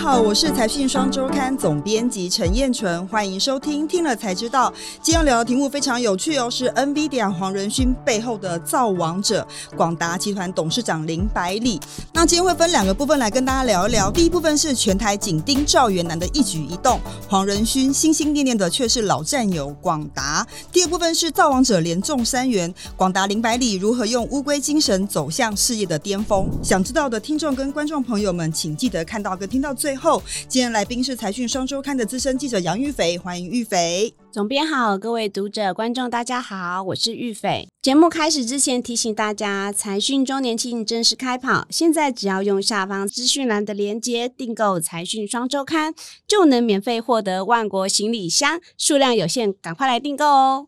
好，我是财讯双周刊总编辑陈燕纯，欢迎收听，听了才知道。今天聊的题目非常有趣哦，是 NVIDIA 黄仁勋背后的造王者广达集团董事长林百里。那今天会分两个部分来跟大家聊一聊。第一部分是全台紧盯赵元南的一举一动，黄仁勋心心念念的却是老战友广达。第二部分是造王者连中三元，广达林百里如何用乌龟精神走向事业的巅峰？想知道的听众跟观众朋友们，请记得看到跟听到最最后。今天来宾是财讯双周刊的资深记者杨玉斐，欢迎玉斐。总编好，各位读者、观众，大家好，我是玉斐。节目开始之前，提醒大家，财讯周年庆正式开跑，现在只要用下方资讯栏的链接订购财讯双周刊，就能免费获得万国行李箱，数量有限，赶快来订购哦。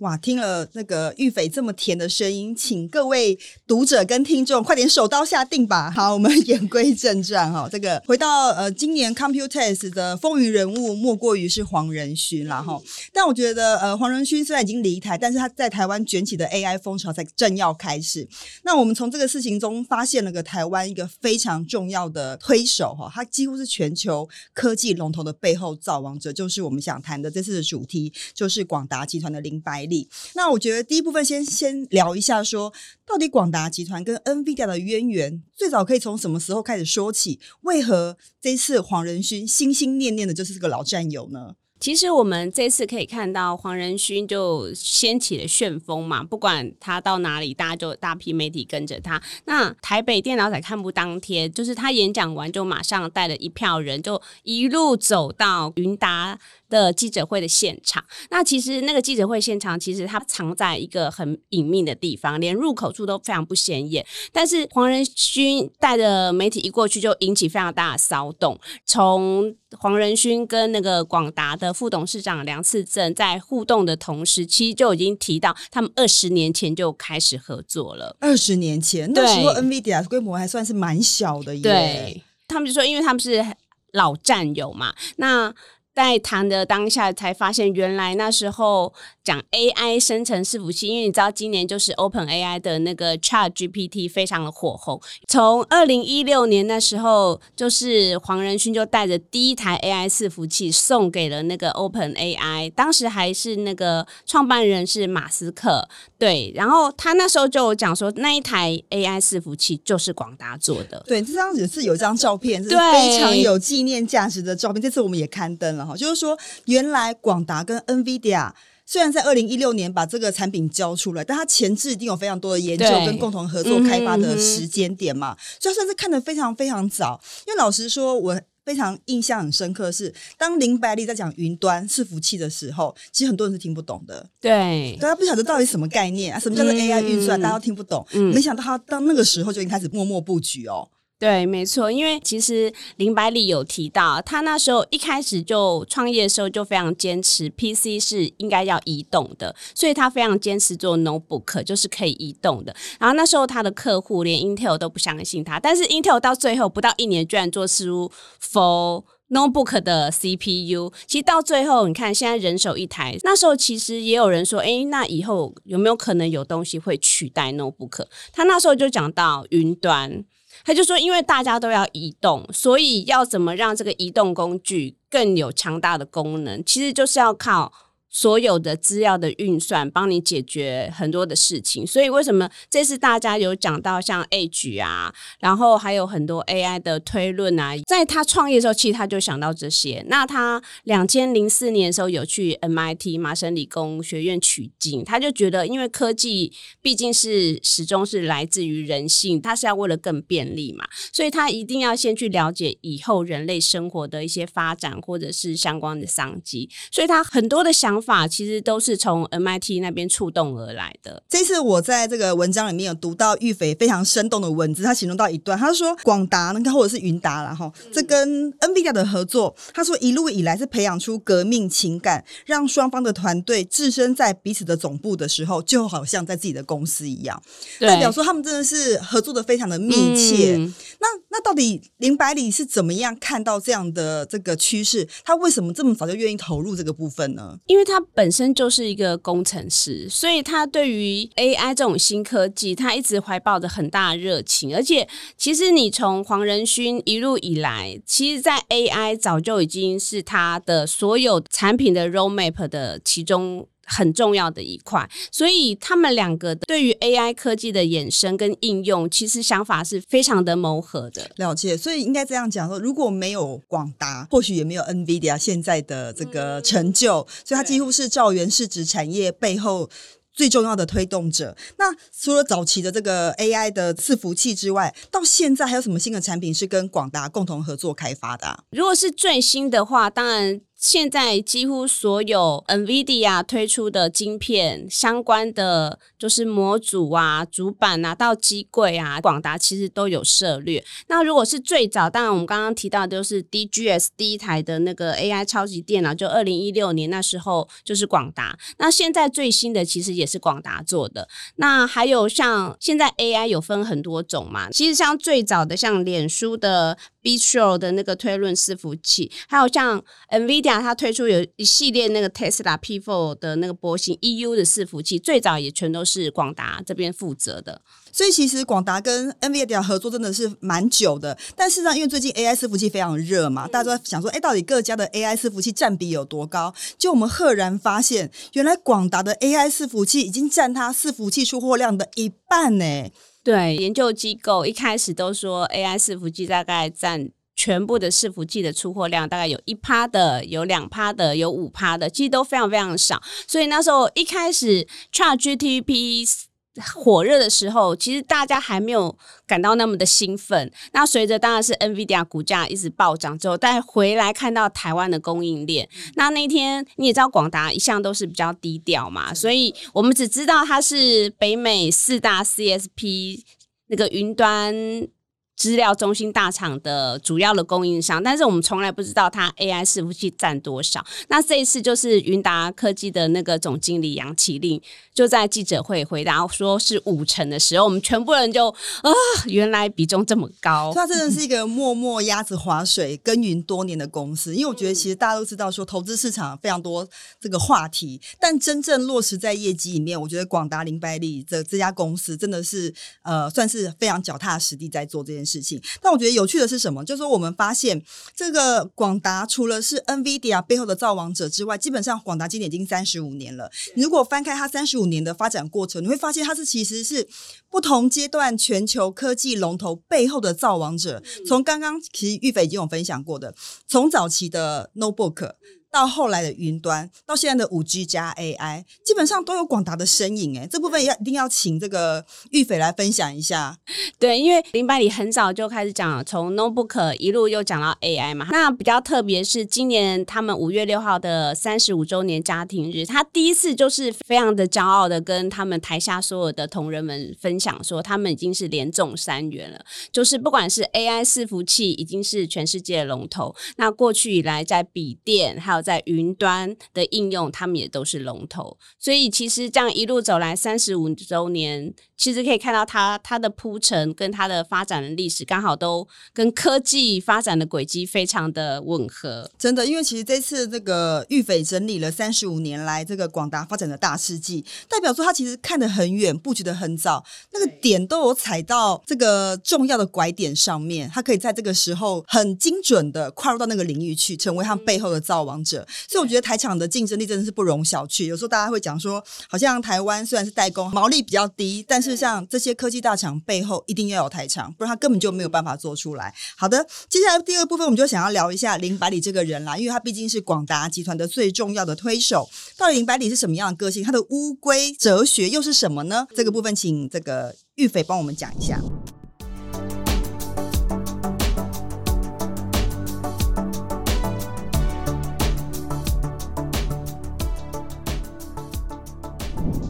哇，听了那个玉斐这么甜的声音，请各位读者跟听众快点手刀下定吧。好，我们言归正传哈，这个回到呃，今年 Computex 的风云人物莫过于是黄仁勋了哈。但我觉得呃，黄仁勋虽然已经离台，但是他在台湾卷起的 AI 风潮才正要开始。那我们从这个事情中发现了个台湾一个非常重要的推手哈，他几乎是全球科技龙头的背后造王者，就是我们想谈的这次的主题，就是广达集团的林百。那我觉得第一部分先先聊一下，说到底广达集团跟 NVIDIA 的渊源，最早可以从什么时候开始说起？为何这次黄仁勋心心念念的就是这个老战友呢？其实我们这次可以看到黄仁勋就掀起了旋风嘛，不管他到哪里，大家就大批媒体跟着他。那台北电脑展开幕当天，就是他演讲完就马上带了一票人，就一路走到云达。的记者会的现场，那其实那个记者会现场其实它藏在一个很隐秘的地方，连入口处都非常不显眼。但是黄仁勋带着媒体一过去，就引起非常大的骚动。从黄仁勋跟那个广达的副董事长梁次正在互动的同时，其实就已经提到他们二十年前就开始合作了。二十年前那时候，NVIDIA 规模还算是蛮小的。对，他们就说，因为他们是老战友嘛，那。在谈的当下，才发现原来那时候讲 AI 生成伺服器，因为你知道今年就是 Open AI 的那个 Chat GPT 非常的火红。从二零一六年那时候，就是黄仁勋就带着第一台 AI 伺服器送给了那个 Open AI，当时还是那个创办人是马斯克，对，然后他那时候就讲说那一台 AI 伺服器就是广达做的。对，这张也是有一张照片，是非常有纪念价值的照片。这次我们也刊登了。好，就是说，原来广达跟 NVIDIA 虽然在二零一六年把这个产品交出来，但它前置一定有非常多的研究跟共同合作开发的时间点嘛，所以算是看得非常非常早。因为老实说，我非常印象很深刻是，当林百里在讲云端伺服器的时候，其实很多人是听不懂的。对，大家不晓得到底什么概念啊，什么叫做 AI 运算，大家都听不懂。没想到他到那个时候就已经开始默默布局哦。对，没错，因为其实林百里有提到，他那时候一开始就创业的时候就非常坚持 PC 是应该要移动的，所以他非常坚持做 notebook，就是可以移动的。然后那时候他的客户连 Intel 都不相信他，但是 Intel 到最后不到一年居然做出 for notebook 的 CPU。其实到最后，你看现在人手一台，那时候其实也有人说，哎，那以后有没有可能有东西会取代 notebook？他那时候就讲到云端。他就说，因为大家都要移动，所以要怎么让这个移动工具更有强大的功能，其实就是要靠。所有的资料的运算，帮你解决很多的事情。所以为什么这次大家有讲到像 age 啊，然后还有很多 AI 的推论啊，在他创业的时候，其实他就想到这些。那他两千零四年的时候有去 MIT 麻省理工学院取经，他就觉得，因为科技毕竟是始终是来自于人性，他是要为了更便利嘛，所以他一定要先去了解以后人类生活的一些发展或者是相关的商机。所以他很多的想法。法其实都是从 MIT 那边触动而来的。这次我在这个文章里面有读到玉斐非常生动的文字，他形容到一段，他说广达呢，或者是云达了哈，这跟 NVIDIA 的合作，他说一路以来是培养出革命情感，让双方的团队置身在彼此的总部的时候，就好像在自己的公司一样，代表说他们真的是合作的非常的密切。那那到底林百里是怎么样看到这样的这个趋势？他为什么这么早就愿意投入这个部分呢？因为他。他本身就是一个工程师，所以他对于 AI 这种新科技，他一直怀抱着很大的热情。而且，其实你从黄仁勋一路以来，其实，在 AI 早就已经是他的所有产品的 roadmap 的其中。很重要的一块，所以他们两个对于 AI 科技的衍生跟应用，其实想法是非常的谋合的。了解，所以应该这样讲说，如果没有广达，或许也没有 NVIDIA 现在的这个成就，所以它几乎是兆元市值产业背后最重要的推动者。那除了早期的这个 AI 的伺服器之外，到现在还有什么新的产品是跟广达共同合作开发的？如果是最新的话，当然。现在几乎所有 NVIDIA 推出的晶片相关的，就是模组啊、主板啊、到机柜啊，广达其实都有涉略。那如果是最早，当然我们刚刚提到的就是 DGS 第一台的那个 AI 超级电脑，就二零一六年那时候就是广达。那现在最新的其实也是广达做的。那还有像现在 AI 有分很多种嘛，其实像最早的像脸书的。B t r o 的那个推论伺服器，还有像 NVIDIA 它推出有一系列那个 Tesla P4 的那个波形 EU 的伺服器，最早也全都是广达这边负责的。所以其实广达跟 NVIDIA 合作真的是蛮久的。但事实上，因为最近 AI 伺服器非常热嘛，大家都在想说，哎，到底各家的 AI 伺服器占比有多高？就我们赫然发现，原来广达的 AI 伺服器已经占它伺服器出货量的一半呢。对，研究机构一开始都说 AI 伺服器大概占全部的伺服器的出货量，大概有一趴的，有两趴的，有五趴的，其实都非常非常少。所以那时候一开始，Chat GTP 火热的时候，其实大家还没有感到那么的兴奋。那随着当然是 NVIDIA 股价一直暴涨之后，但回来看到台湾的供应链，那那天你也知道广达一向都是比较低调嘛，所以我们只知道它是北美四大 CSP 那个云端。资料中心大厂的主要的供应商，但是我们从来不知道它 AI 伺服器占多少。那这一次就是云达科技的那个总经理杨启令就在记者会回答说是五成的时候，我们全部人就啊，原来比重这么高。它真的是一个默默鸭子划水耕耘多年的公司，因为我觉得其实大家都知道说投资市场非常多这个话题，但真正落实在业绩里面，我觉得广达林百里这这家公司真的是呃算是非常脚踏实地在做这件。情，但我觉得有趣的是什么？就是说，我们发现这个广达除了是 NVIDIA 背后的造王者之外，基本上广达今年已经三十五年了。如果翻开它三十五年的发展过程，你会发现它是其实是不同阶段全球科技龙头背后的造王者。从刚刚其实玉斐已经有分享过的，从早期的 Notebook。到后来的云端，到现在的五 G 加 AI，基本上都有广达的身影。哎，这部分要一定要请这个玉斐来分享一下。对，因为林百里很早就开始讲，从 Notebook 一路又讲到 AI 嘛。那比较特别是今年他们五月六号的三十五周年家庭日，他第一次就是非常的骄傲的跟他们台下所有的同仁们分享说，他们已经是连中三元了。就是不管是 AI 伺服器，已经是全世界的龙头。那过去以来，在笔电还有在云端的应用，他们也都是龙头，所以其实这样一路走来三十五周年。其实可以看到，它它的铺陈跟它的发展的历史，刚好都跟科技发展的轨迹非常的吻合。真的，因为其实这次这个玉斐整理了三十五年来这个广达发展的大事迹，代表说他其实看得很远，布局的很早，那个点都有踩到这个重要的拐点上面，他可以在这个时候很精准的跨入到那个领域去，成为他背后的造王者。所以我觉得台厂的竞争力真的是不容小觑。有时候大家会讲说，好像台湾虽然是代工，毛利比较低，但是是像这些科技大厂背后一定要有台厂，不然他根本就没有办法做出来。好的，接下来第二部分我们就想要聊一下林百里这个人啦，因为他毕竟是广达集团的最重要的推手。到底林百里是什么样的个性？他的乌龟哲学又是什么呢？这个部分请这个玉斐帮我们讲一下。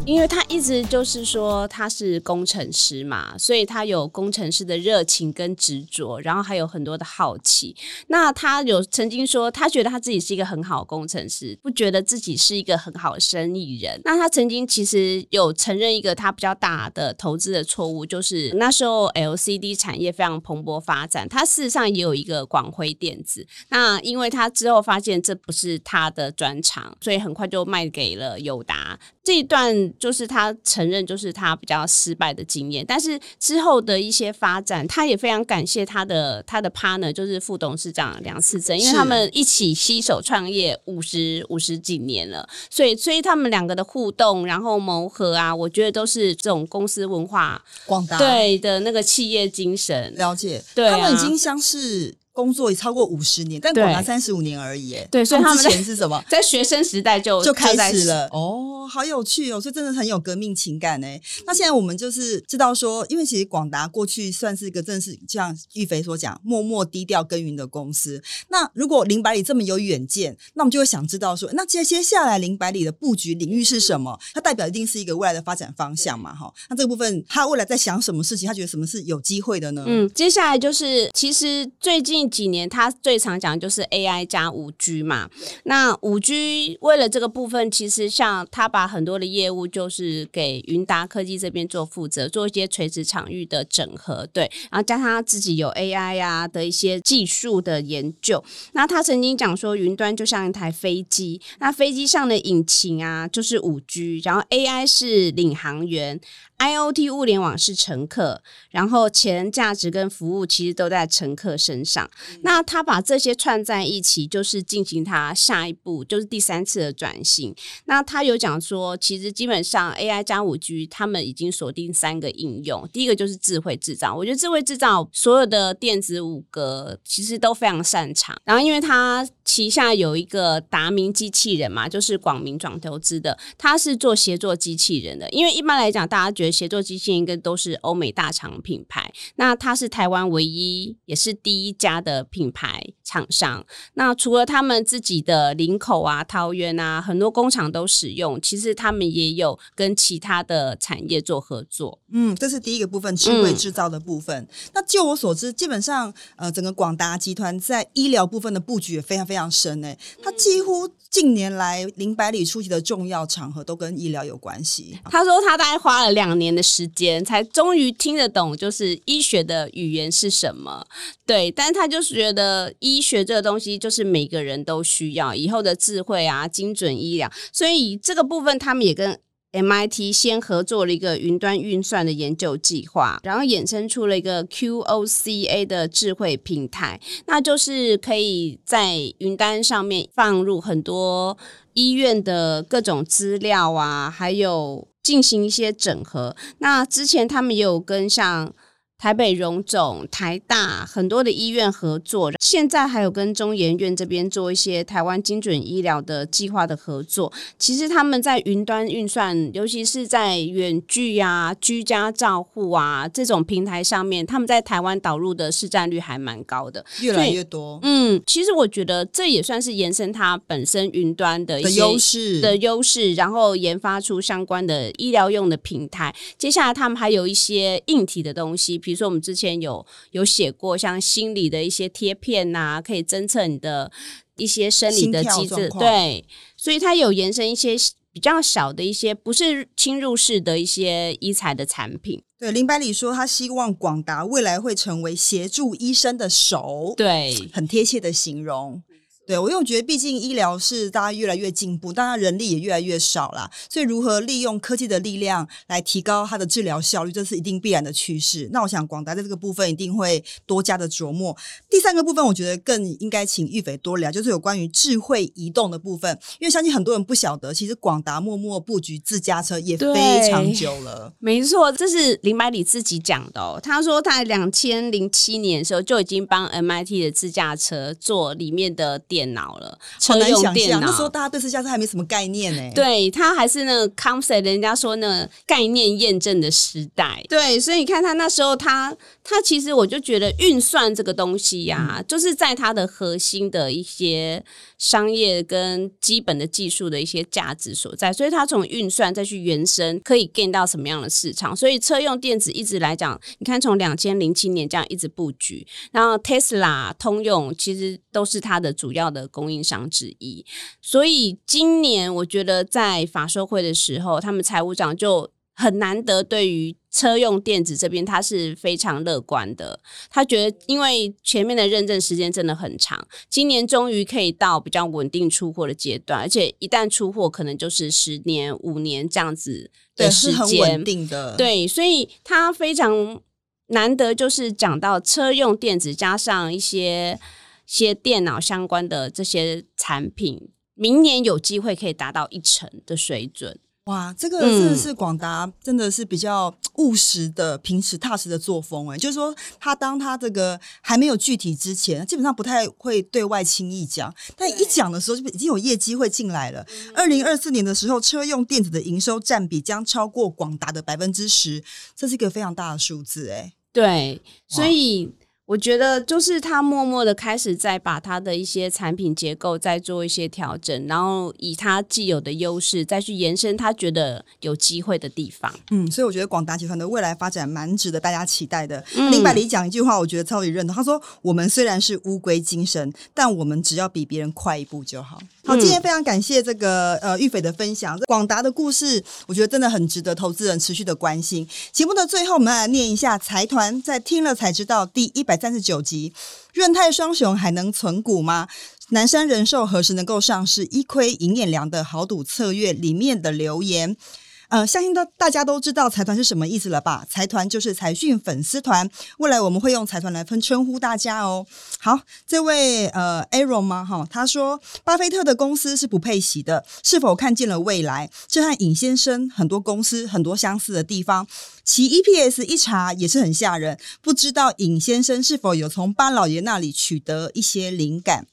因为他一直就是说他是工程师嘛，所以他有工程师的热情跟执着，然后还有很多的好奇。那他有曾经说，他觉得他自己是一个很好的工程师，不觉得自己是一个很好的生意人。那他曾经其实有承认一个他比较大的投资的错误，就是那时候 LCD 产业非常蓬勃发展，他事实上也有一个广辉电子。那因为他之后发现这不是他的专长，所以很快就卖给了友达。这一段就是他承认，就是他比较失败的经验。但是之后的一些发展，他也非常感谢他的他的 partner，就是副董事长梁世珍，因为他们一起携手创业五十五十几年了，所以所以他们两个的互动，然后谋合啊，我觉得都是这种公司文化广大对的那个企业精神。了解，对啊他们已经相识工作也超过五十年，但广达三十五年而已。哎对所以他们之前是什么？在学生时代就就开始了哦，好有趣哦，所以真的很有革命情感哎。那现在我们就是知道说，因为其实广达过去算是一个正是像玉飞所讲，默默低调耕耘的公司。那如果林百里这么有远见，那我们就会想知道说，那接接下来林百里的布局领域是什么？它代表一定是一个未来的发展方向嘛，哈。那这个部分他未来在想什么事情？他觉得什么是有机会的呢？嗯，接下来就是，其实最近几年他最常讲就是 AI 加五 G 嘛。那五 G 为了这个部分，其实像他把很多的业务就是给云达科技这边做负责，做一些垂直场域的整合，对，然后加上他自己有 AI 啊的一些技术的研究。那他曾经讲说，云端就像一台飞机，那飞机上的引擎啊就是五 G，然后 AI 是领航员。IOT 物联网是乘客，然后钱、价值跟服务其实都在乘客身上。那他把这些串在一起，就是进行他下一步，就是第三次的转型。那他有讲说，其实基本上 AI 加五 G，他们已经锁定三个应用。第一个就是智慧制造，我觉得智慧制造所有的电子五格其实都非常擅长。然后因为他旗下有一个达明机器人嘛，就是广明转投资的，他是做协作机器人的。因为一般来讲，大家觉得协作机器人应该都是欧美大厂品牌，那它是台湾唯一也是第一家的品牌厂商。那除了他们自己的林口啊、桃园啊，很多工厂都使用，其实他们也有跟其他的产业做合作。嗯，这是第一个部分，智慧制造的部分。那就我所知，基本上呃，整个广达集团在医疗部分的布局也非常非常深诶。它几乎近年来林百里出席的重要场合都跟医疗有关系。他说他大概花了两年的时间，才终于听得懂，就是医学的语言是什么。对，但是他就是觉得医学这个东西，就是每个人都需要以后的智慧啊、精准医疗，所以这个部分他们也跟。MIT 先合作了一个云端运算的研究计划，然后衍生出了一个 QOCA 的智慧平台，那就是可以在云端上面放入很多医院的各种资料啊，还有进行一些整合。那之前他们也有跟像台北荣总、台大很多的医院合作，现在还有跟中研院这边做一些台湾精准医疗的计划的合作。其实他们在云端运算，尤其是在远距啊、居家照护啊这种平台上面，他们在台湾导入的市占率还蛮高的。越来越多嗯，其实我觉得这也算是延伸它本身云端的一的些优势的优势，然后研发出相关的医疗用的平台。接下来他们还有一些硬体的东西，比如说我们之前有有写过像心理的一些贴片呐、可以侦测你的一些生理的机制，对，所以它有延伸一些比较小的一些不是侵入式的一些医材的产品，对林百里说，他希望广达未来会成为协助医生的手，，对。很贴切的形容。对我，因为我觉得，毕竟医疗是大家越来越进步，大家人力也越来越少了，所以如何利用科技的力量来提高它的治疗效率，这是一定必然的趋势。那我想广达在这个部分一定会多加的琢磨。第三个部分，我觉得更应该请玉斐多聊，就是有关于智慧移动的部分，因为相信很多人不晓得，其实广达默默布局自驾车也非常久了。没错，这是林百里自己讲的哦。他说他两千零七年的时候就已经帮 MIT 的自驾车做里面的电脑了，好车用电脑。那时候大家对这家车还没什么概念呢、，对，它还是那个 concept，人家说那个概念验证的时代。对，所以你看他那时候他，他其实我就觉得运算这个东西呀、就是在它的核心的一些商业跟基本的技术的一些价值所在，所以它从运算再去延伸，可以 gain 到什么样的市场？所以车用电子一直来讲，你看从两千零七年这样一直布局，然后 Tesla、通用其实都是它的主要的供应商之一。所以今年我觉得在法说会的时候，他们财务长就很难得对于车用电子这边他是非常乐观的。他觉得因为前面的认证时间真的很长，今年终于可以到比较稳定出货的阶段，而且一旦出货，可能就是十年、五年这样子对，的是很时间稳。定的。，对，所以他非常难得，就是讲到车用电子加上一些些电脑相关的这些产品，明年有机会可以达到一成的水准。哇，这个嗯真的是广达，真的是比较务实的、平时踏实的作风。哎，就是说，他当他这个还没有具体之前，基本上不太会对外轻易讲，但一讲的时候，就已经有业绩会进来了。二零二四年的时候，车用电子的营收占比将超过广达的百分之十，这是一个非常大的数字。哎，对，所以我觉得就是他默默的开始在把他的一些产品结构再做一些调整，然后以他既有的优势再去延伸他觉得有机会的地方。嗯，所以我觉得广达集团的未来发展蛮值得大家期待的。嗯林百里讲一句话，我觉得超级认同。他说：“我们虽然是乌龟精神，但我们只要比别人快一步就好。”好，嗯今天非常感谢这个呃玉斐的分享，广达的故事，我觉得真的很值得投资人持续的关心。节目的最后，我们来念一下财团在听了才知道第一百三十九集，润泰双雄还能存股吗？南山人寿何时能够上市？一窥银眼良的豪赌策略里面的留言。呃，相信大大家都知道财团是什么意思了吧？财团就是财讯粉丝团，未来我们会用财团来分称呼大家哦。好，这位呃 Aaron 吗？哈，他说巴菲特的公司是不配息的，是否看见了未来？这和尹先生很多公司很多相似的地方。其 EPS 一查也是很吓人，不知道尹先生是否有从巴老爷那里取得一些灵感？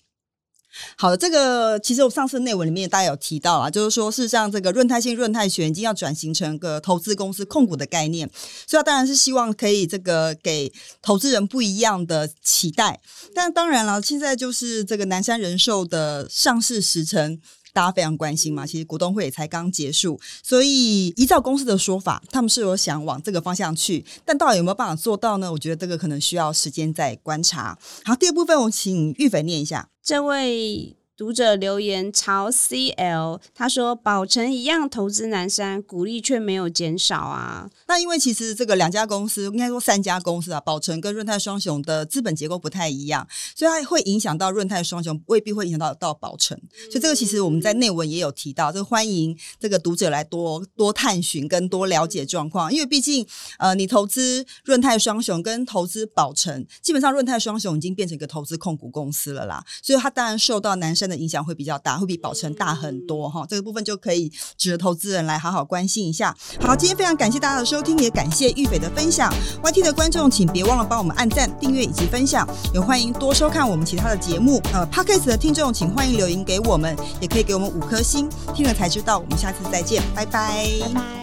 好的，这个其实我上次内文里面大家有提到啊，就是说事实上这个润泰信、润泰全已经要转型成个投资公司控股的概念，所以当然是希望可以这个给投资人不一样的期待。但当然了，现在就是这个南山人寿的上市时程。大家非常关心嘛，其实股东会也才刚结束，所以依照公司的说法，他们是有想往这个方向去，但到底有没有办法做到呢？我觉得这个可能需要时间再观察。好，第二部分我请玉斐念一下。这位读者留言朝 CL，他说：“宝成一样投资南山，股利却没有减少啊。那因为其实这个两家公司，应该说三家公司啊，宝成跟润泰双雄的资本结构不太一样，所以它会影响到润泰双雄，未必会影响到到宝成。所以这个其实我们在内文也有提到，这个欢迎这个读者来多多探寻跟多了解状况，因为毕竟呃，你投资润泰双雄跟投资宝成，基本上润泰双雄已经变成一个投资控股公司了啦，所以它当然受到南山的影响会比较大，会比宝成大很多哈。这个部分就可以值得投资人来好好关心一下。好，今天非常感谢大家的收听，也感谢玉北的分享。YT 的观众，请别忘了帮我们按赞、订阅以及分享，也欢迎多收看我们其他的节目。呃 p o d c a s t 的听众，请欢迎留言给我们，也可以给我们五颗星。听了才知道，我们下次再见，拜拜拜拜。